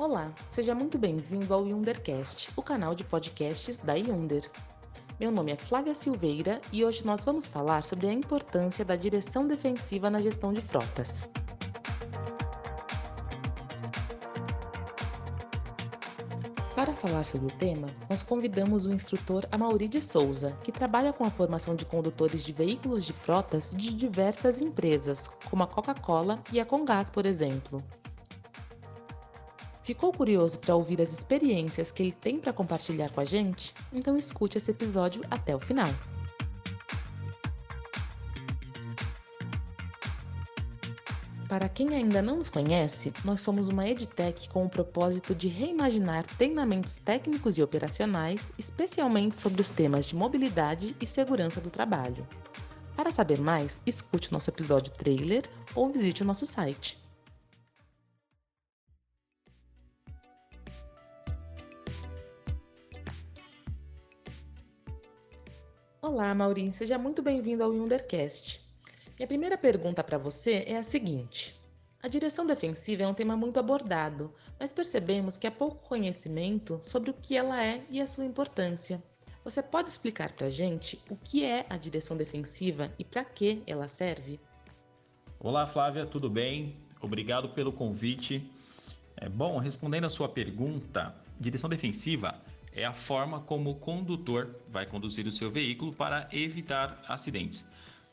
Olá, seja muito bem-vindo ao Yundercast, o canal de podcasts da Yunder. Meu nome é Flávia Silveira e hoje nós vamos falar sobre a importância da direção defensiva na gestão de frotas. Para falar sobre o tema, nós convidamos o instrutor Amauri de Souza, que trabalha com a formação de condutores de veículos de frotas de diversas empresas, como a Coca-Cola e a Congás, por exemplo. Ficou curioso para ouvir as experiências que ele tem para compartilhar com a gente? Então escute esse episódio até o final. Para quem ainda não nos conhece, nós somos uma edtech com o propósito de reimaginar treinamentos técnicos e operacionais, especialmente sobre os temas de mobilidade e segurança do trabalho. Para saber mais, escute nosso episódio trailer ou visite o nosso site. Olá, Maurinho, seja muito bem-vindo ao Yundercast. Minha primeira pergunta para você é a seguinte: a direção defensiva é um tema muito abordado, mas percebemos que há pouco conhecimento sobre o que ela é e a sua importância. Você pode explicar para a gente o que é a direção defensiva e para que ela serve? Olá, Flávia, tudo bem? Obrigado pelo convite. É, bom, respondendo a sua pergunta, direção defensiva é a forma como o condutor vai conduzir o seu veículo para evitar acidentes.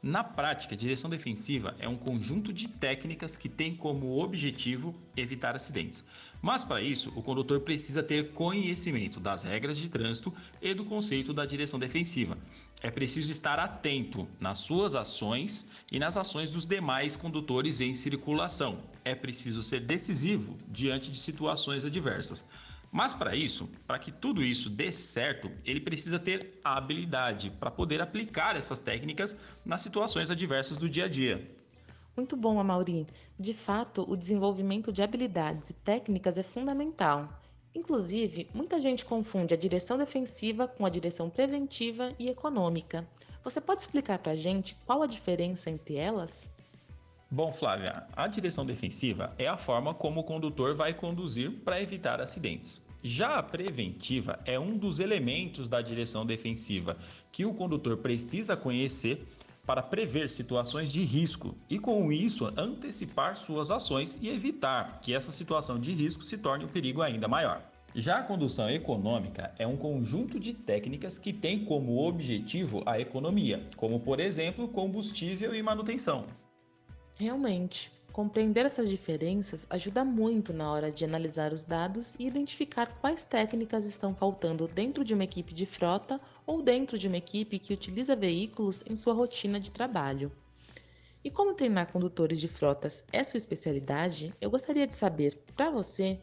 Na prática, direção defensiva é um conjunto de técnicas que tem como objetivo evitar acidentes. Mas para isso, o condutor precisa ter conhecimento das regras de trânsito e do conceito da direção defensiva. É preciso estar atento nas suas ações e nas ações dos demais condutores em circulação. É preciso ser decisivo diante de situações adversas. Mas para isso, para que tudo isso dê certo, ele precisa ter habilidade para poder aplicar essas técnicas nas situações adversas do dia a dia. Muito bom, Amauri. De fato, o desenvolvimento de habilidades e técnicas é fundamental. Inclusive, muita gente confunde a direção defensiva com a direção preventiva e econômica. Você pode explicar para a gente qual a diferença entre elas? Bom, Flávia, a direção defensiva é a forma como o condutor vai conduzir para evitar acidentes. Já a preventiva é um dos elementos da direção defensiva que o condutor precisa conhecer para prever situações de risco e, com isso, antecipar suas ações e evitar que essa situação de risco se torne um perigo ainda maior. Já a condução econômica é um conjunto de técnicas que tem como objetivo a economia, como, por exemplo, combustível e manutenção. Realmente, compreender essas diferenças ajuda muito na hora de analisar os dados e identificar quais técnicas estão faltando dentro de uma equipe de frota ou dentro de uma equipe que utiliza veículos em sua rotina de trabalho. E como treinar condutores de frotas é sua especialidade, eu gostaria de saber, para você,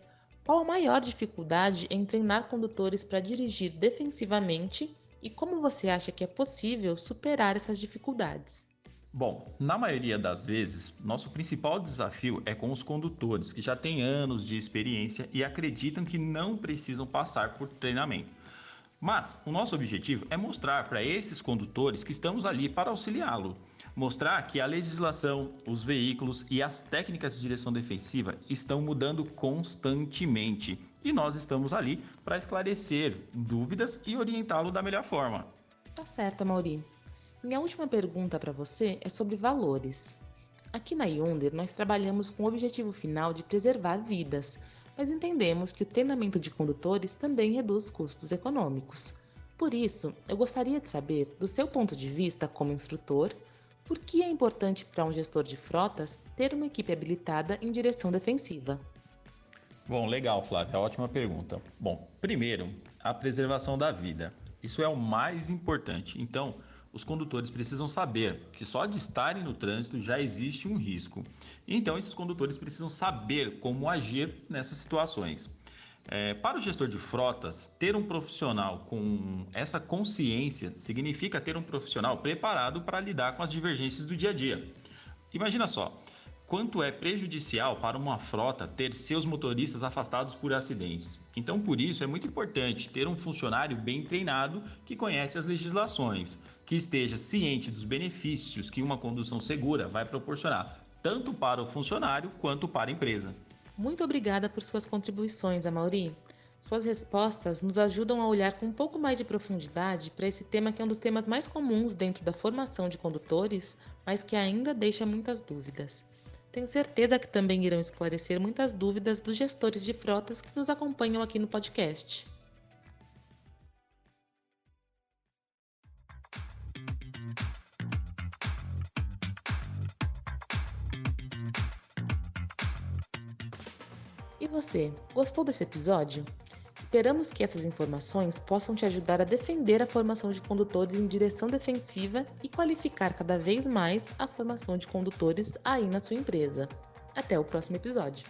qual a maior dificuldade em treinar condutores para dirigir defensivamente e como você acha que é possível superar essas dificuldades. Bom, na maioria das vezes, nosso principal desafio é com os condutores que já têm anos de experiência e acreditam que não precisam passar por treinamento. Mas o nosso objetivo é mostrar para esses condutores que estamos ali para auxiliá-lo. Mostrar que a legislação, os veículos e as técnicas de direção defensiva estão mudando constantemente e nós estamos ali para esclarecer dúvidas e orientá-lo da melhor forma. Tá certo, Mauri. Minha última pergunta para você é sobre valores. Aqui na Yonder, nós trabalhamos com o objetivo final de preservar vidas, mas entendemos que o treinamento de condutores também reduz custos econômicos. Por isso, eu gostaria de saber, do seu ponto de vista como instrutor, por que é importante para um gestor de frotas ter uma equipe habilitada em direção defensiva? Bom, legal, Flávia, ótima pergunta. Bom, primeiro, a preservação da vida. Isso é o mais importante. Então, os condutores precisam saber que só de estarem no trânsito já existe um risco. Então, esses condutores precisam saber como agir nessas situações. É, para o gestor de frotas, ter um profissional com essa consciência significa ter um profissional preparado para lidar com as divergências do dia a dia. Imagina só, quanto é prejudicial para uma frota ter seus motoristas afastados por acidentes. Então, por isso, é muito importante ter um funcionário bem treinado que conhece as legislações, que esteja ciente dos benefícios que uma condução segura vai proporcionar, tanto para o funcionário quanto para a empresa. Muito obrigada por suas contribuições, Amauri. Suas respostas nos ajudam a olhar com um pouco mais de profundidade para esse tema que é um dos temas mais comuns dentro da formação de condutores, mas que ainda deixa muitas dúvidas. Tenho certeza que também irão esclarecer muitas dúvidas dos gestores de frotas que nos acompanham aqui no podcast. E você, gostou desse episódio? Esperamos que essas informações possam te ajudar a defender a formação de condutores em direção defensiva e qualificar cada vez mais a formação de condutores aí na sua empresa. Até o próximo episódio.